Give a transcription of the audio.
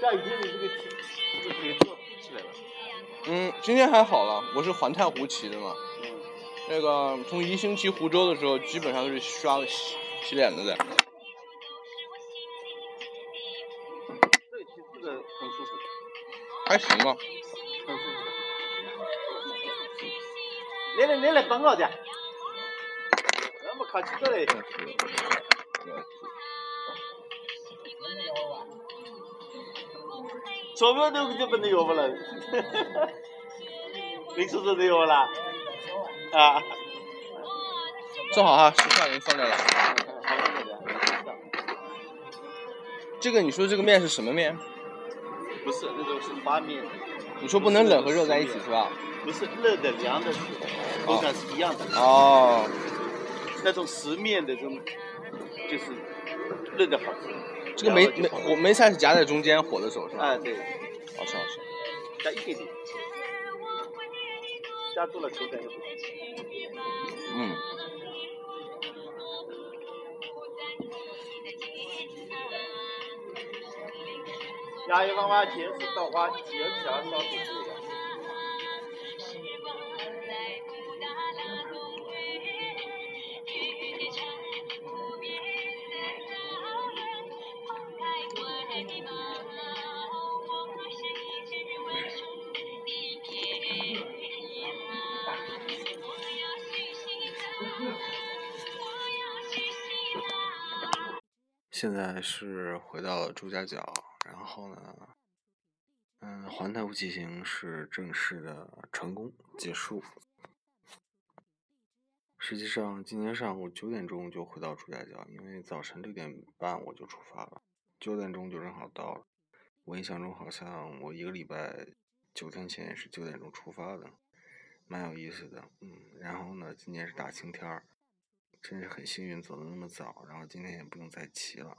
下雨天你这个骑，这个腿都起来了。嗯，今天还好了，我是环太湖骑的嘛。嗯。那个从宜兴骑湖州的时候，基本上都是刷洗洗脸的在。这骑这个很舒服。还行吧。很舒服。你来你来帮我的。那么客气着嘞。钞票都就不能要不了，没说说的要了，啊，正好哈，十块钱放这了。这个你说这个面是什么面？不是，那种是发面。你说不能冷和热在一起是吧？不是，热的凉的，口感是一样的。哦。那种实面的这种，就是热的好吃。这个梅梅火梅菜是夹在中间火的时候是吧？啊，对，好吃好吃。加一点点，加多了口感就不行。嗯。下一方法前是倒花，第二条烧水的。现在是回到了朱家角，然后呢，嗯，环太湖骑行是正式的成功结束。实际上，今天上午九点钟就回到朱家角，因为早晨六点半我就出发了，九点钟就正好到了。我印象中好像我一个礼拜九天前也是九点钟出发的，蛮有意思的。嗯，然后呢，今天是大晴天儿。真是很幸运走的那么早，然后今天也不用再骑了。